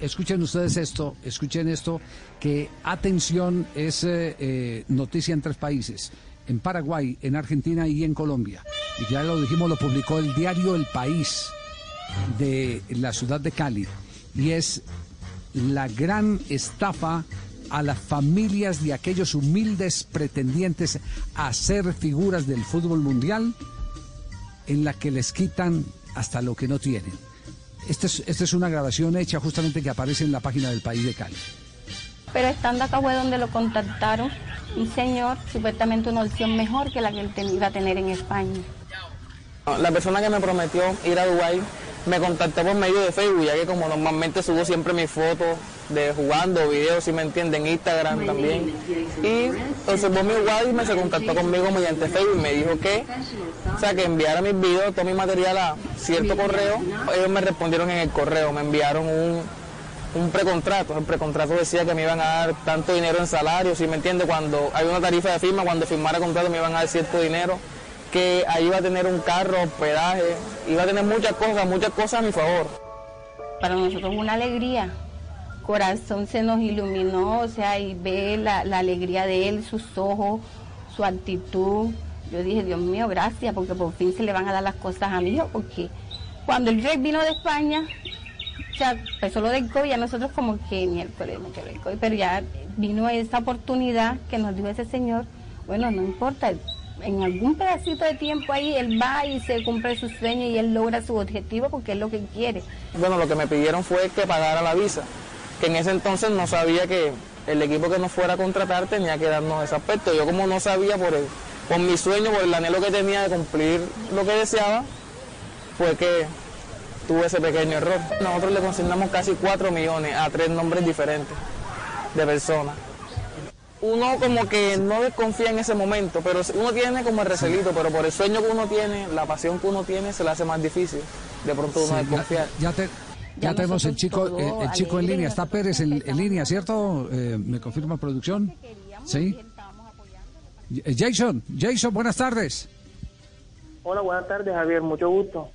escuchen ustedes esto, escuchen esto, que atención es eh, eh, noticia en tres países, en Paraguay, en Argentina y en Colombia. Y ya lo dijimos, lo publicó el diario El País de la ciudad de Cali. Y es la gran estafa a las familias de aquellos humildes pretendientes a ser figuras del fútbol mundial en la que les quitan hasta lo que no tienen. Esta es, esta es una grabación hecha justamente que aparece en la página del país de Cali. Pero estando acá fue donde lo contactaron un señor, supuestamente una opción mejor que la que él iba a tener en España. La persona que me prometió ir a Dubái me contactó por medio de Facebook, ya que como normalmente subo siempre mis fotos de jugando, videos, si me entienden, Instagram también. Y observó mi WhatsApp y me se contactó conmigo mediante Facebook y me dijo que, o sea, que enviara mis videos, todo mi material a cierto correo. Ellos me respondieron en el correo, me enviaron un, un precontrato. El precontrato decía que me iban a dar tanto dinero en salario, si me entiende, cuando hay una tarifa de firma, cuando firmara contrato me iban a dar cierto dinero que ahí iba a tener un carro, hospedaje, iba a tener muchas cosas, muchas cosas a mi favor. Para nosotros una alegría, corazón se nos iluminó, o sea, y ve la, alegría de él, sus ojos, su actitud. Yo dije, Dios mío, gracias, porque por fin se le van a dar las cosas a mí, porque cuando el rey vino de España, sea, empezó lo del COVID, ya nosotros como que miércoles, COVID, pero ya vino esa oportunidad que nos dio ese señor, bueno, no importa, en algún pedacito de tiempo ahí él va y se cumple su sueño y él logra su objetivo porque es lo que quiere. Bueno, lo que me pidieron fue que pagara la visa, que en ese entonces no sabía que el equipo que nos fuera a contratar tenía que darnos ese aspecto. Yo como no sabía por, el, por mi sueño, por el anhelo que tenía de cumplir lo que deseaba, fue que tuve ese pequeño error. Nosotros le consignamos casi 4 millones a tres nombres diferentes de personas uno como que no desconfía en ese momento, pero uno tiene como el recelito, pero por el sueño que uno tiene, la pasión que uno tiene, se le hace más difícil de pronto uno desconfiar. Ya, ya, tenemos el chico, eh, el, chico en línea, está Pérez en, línea, ¿cierto? Eh, ¿Me confirma producción? Sí. Eh, Jason, Jason, buenas tardes. Hola, buenas tardes, Javier, mucho gusto.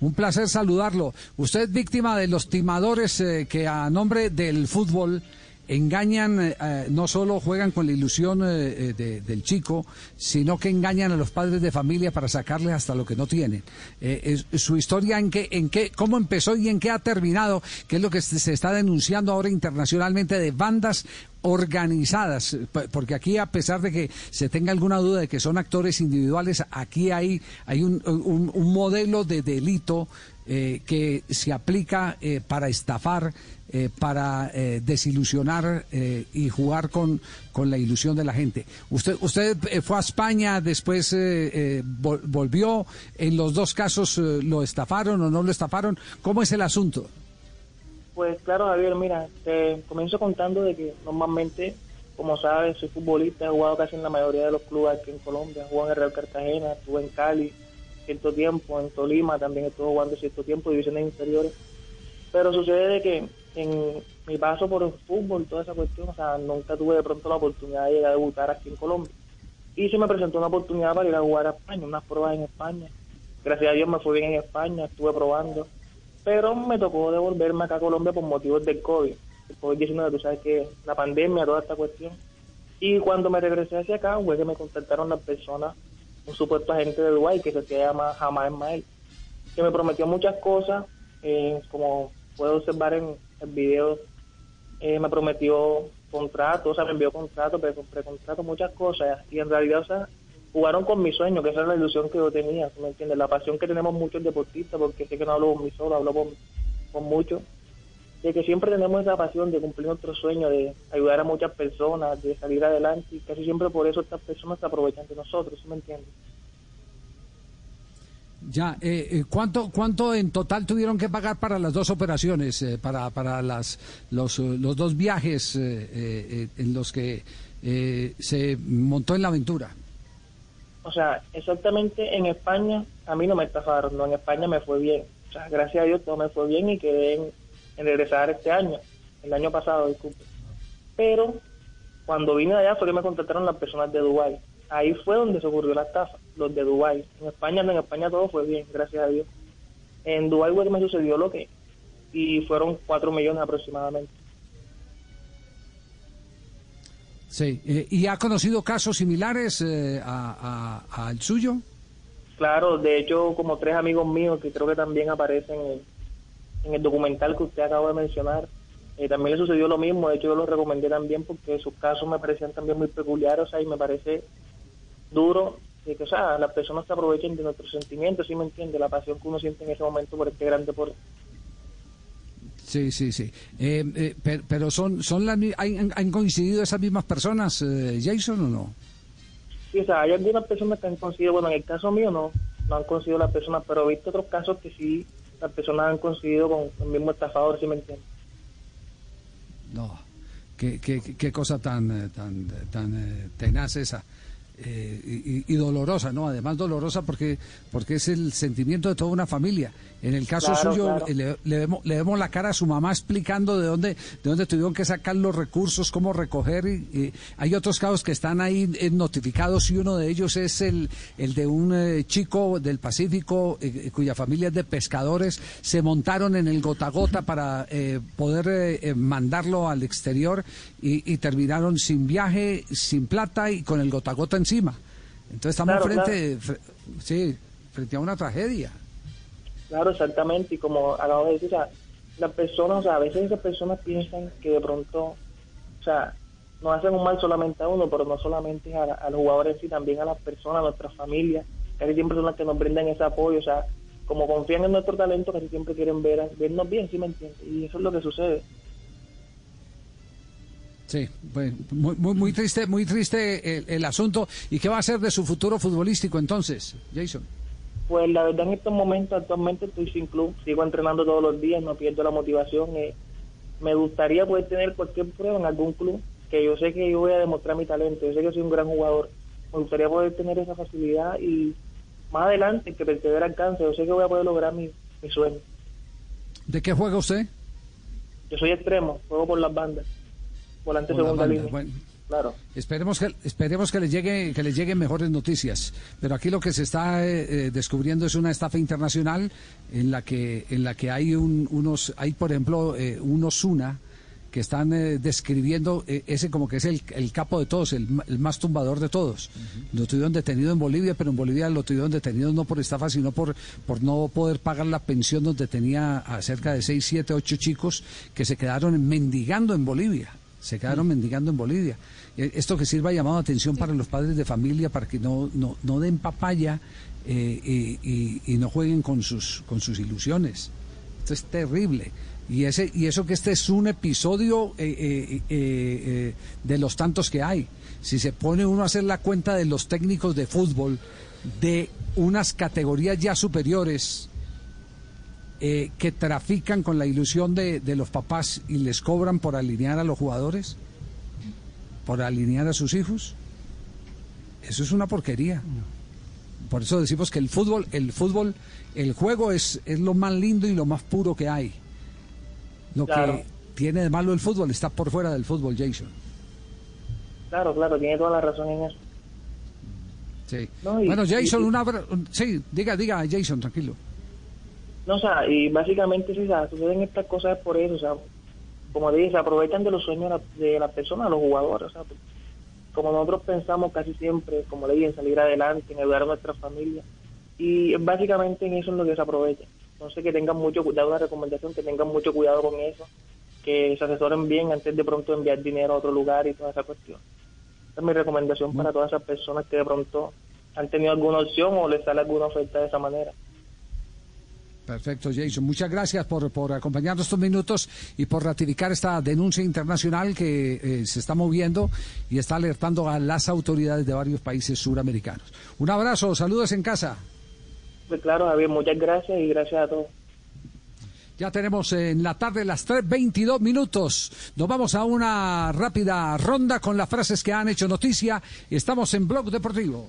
Un placer saludarlo. Usted es víctima de los timadores que a nombre del fútbol engañan, eh, eh, no solo juegan con la ilusión eh, del chico, sino que engañan a los padres de familia para sacarles hasta lo que no tienen. su historia en qué, en qué, cómo empezó y en qué ha terminado, qué es lo que se está denunciando ahora internacionalmente de bandas organizadas, porque aquí a pesar de que se tenga alguna duda de que son actores individuales, aquí hay, hay un, un, modelo de delito que se aplica para estafar eh, para eh, desilusionar eh, y jugar con, con la ilusión de la gente. Usted, usted fue a España, después volvió, en los dos casos lo estafaron o no lo estafaron. ¿Cómo es el asunto? Pues claro, Javier, mira, comienzo contando de que normalmente, como sabes, soy futbolista, he jugado casi en la mayoría de los clubes aquí en Colombia, jugado en el Real Cartagena, estuve en Cali cierto tiempo, en Tolima también estuve jugando cierto tiempo, divisiones inferiores. Pero sucede de que en mi paso por el fútbol, toda esa cuestión, o sea, nunca tuve de pronto la oportunidad de llegar a debutar aquí en Colombia. Y se me presentó una oportunidad para ir a jugar a España, unas pruebas en España. Gracias a Dios me fue bien en España, estuve probando. Pero me tocó devolverme acá a Colombia por motivos del COVID. El COVID-19, tú sabes que la pandemia, toda esta cuestión. Y cuando me regresé hacia acá, fue que me contactaron las personas, un supuesto agente de Dubái que se llama Jamás Ismael, que me prometió muchas cosas, eh, como puedo observar en, el eh, me prometió contrato, o sea, me envió contrato, precontrato, muchas cosas, y en realidad, o sea, jugaron con mi sueño, que esa es la ilusión que yo tenía, ¿me entiendes? La pasión que tenemos muchos deportistas, porque sé que no hablo con mí solo, hablo con, con muchos, de que siempre tenemos esa pasión de cumplir nuestro sueño, de ayudar a muchas personas, de salir adelante, y casi siempre por eso estas personas se aprovechan de nosotros, ¿me entiendes? Ya, eh, eh, ¿cuánto, ¿cuánto en total tuvieron que pagar para las dos operaciones, eh, para, para las, los, los dos viajes en los que se montó en la aventura? O sea, exactamente en España a mí no me estafaron, no, en España me fue bien. O sea, gracias a Dios todo me fue bien y quedé en, regresar este año, el año pasado, disculpe. Pero cuando vine allá fue que me contactaron las personas de Dubái ahí fue donde se ocurrió la estafa, los de Dubái. En España, en España todo fue bien, gracias a Dios. En Dubái fue que me sucedió lo que y fueron 4 millones aproximadamente. Sí, eh, ¿y ha conocido casos similares eh, al suyo? Claro, de hecho, como tres amigos míos que creo que también aparecen en, el documental que usted acaba de mencionar, eh, también le sucedió lo mismo. De hecho, yo lo recomendé también porque sus casos me parecían también muy peculiares, o sea, y me parece duro que, o sea, las personas se aprovechen de nuestros sentimientos, ¿sí me entiende? La pasión que uno siente en ese momento por este gran deporte. Sí, sí, sí. Eh, eh, pero, son, son las, ¿han, ¿han coincidido esas mismas personas, eh, Jason, o no? Sí, o sea, hay algunas personas que han coincidido, bueno, en el caso mío no, no han coincidido las personas, pero he visto otros casos que sí, las personas han coincidido con el mismo estafador, ¿sí me entiendes? No, qué, qué, qué cosa tan, tan, tan tenaz esa. Eh, y, dolorosa, ¿no? Además dolorosa porque porque es el sentimiento de toda una familia. En el caso suyo le, vemos, le, vemos, la cara a su mamá explicando de dónde de dónde tuvieron que sacar los recursos, cómo recoger. Y, hay otros casos que están ahí eh, notificados y uno de ellos es el el de un eh, chico del Pacífico cuya familia es de pescadores. Se montaron en el gota gota para poder mandarlo al exterior y, y terminaron sin viaje, sin plata y con el gota gota encima. Entonces estamos frente, sí, frente a una tragedia. Claro, exactamente, y como acabo de decir, las personas, o sea, a veces esas personas piensan que de pronto, o sea, no hacen un mal solamente a uno, pero no solamente a, a los jugadores, sino también a las personas, a nuestras familias, casi siempre son las que nos brindan ese apoyo, o sea, como confían en nuestro talento, casi siempre quieren ver, vernos bien, ¿sí me entiendes? Y eso es lo que sucede. Sí, muy, muy, triste, muy triste el, asunto. ¿Y qué va a hacer de su futuro futbolístico entonces, Jason? Pues la verdad en estos momentos actualmente estoy sin club, sigo entrenando todos los días, no pierdo la motivación. Eh, me gustaría poder tener cualquier prueba en algún club, que yo sé que yo voy a demostrar mi talento, yo sé que soy un gran jugador. Me gustaría poder tener esa facilidad y más adelante que persevera alcance, yo sé que voy a poder lograr mi, mi sueño. ¿De qué juega usted? Yo soy extremo, juego por las bandas volante segunda línea. claro. Esperemos que esperemos que les llegue que les lleguen mejores noticias, pero aquí lo que se está eh, eh, descubriendo es una estafa internacional en la que en la que hay unos hay por ejemplo eh, unos una que están describiendo ese como que es el, capo de todos, el, más tumbador de todos. Lo tuvieron detenido en Bolivia, pero en Bolivia lo tuvieron detenido no por estafa, sino por, por no poder pagar la pensión donde tenía a cerca de 6, 7, 8 chicos que se quedaron mendigando en Bolivia se quedaron mendigando en Bolivia. Eh, esto que sirva llamado atención para los padres de familia para que no, no, no den papaya eh, y, no jueguen con sus, con sus ilusiones. Esto es terrible. Y, ese, y eso que este es un episodio eh, de los tantos que hay. Si se pone uno a hacer la cuenta de los técnicos de fútbol de unas categorías ya superiores, eh, que trafican con la ilusión de, los papás y les cobran por alinear a los jugadores, por alinear a sus hijos. Eso es una porquería. Por eso decimos que el fútbol, el fútbol, el juego es, es lo más lindo y lo más puro que hay. Lo que tiene de malo el fútbol está por fuera del fútbol, Jason. Claro, claro, tiene toda la razón en eso. Sí. bueno, Jason, una... Sí, diga, diga, Jason, tranquilo. No, o sea, y básicamente sí, o suceden estas cosas por eso, o sea, como dije, se aprovechan de los sueños de las personas, de los jugadores, o sea, como nosotros pensamos casi siempre, como le dije, en salir adelante, en ayudar a nuestra familia, y básicamente en eso es lo que se aprovecha. Entonces que tengan mucho cuidado, una recomendación, que tengan mucho cuidado con eso, que se asesoren bien antes de pronto enviar dinero a otro lugar y toda esa cuestión. Esa es mi recomendación para todas esas personas que de pronto han tenido alguna opción o les sale alguna oferta de esa manera. Perfecto, Jason. Muchas gracias por, por acompañarnos estos minutos y por ratificar esta denuncia internacional que eh, se está moviendo y está alertando a las autoridades de varios países suramericanos. Un abrazo, saludos en casa. Pues claro, Javier, muchas gracias y gracias a todos. Ya tenemos en la tarde las 3.22 minutos. Nos vamos a una rápida ronda con las frases que han hecho noticia. Estamos en Blog Deportivo.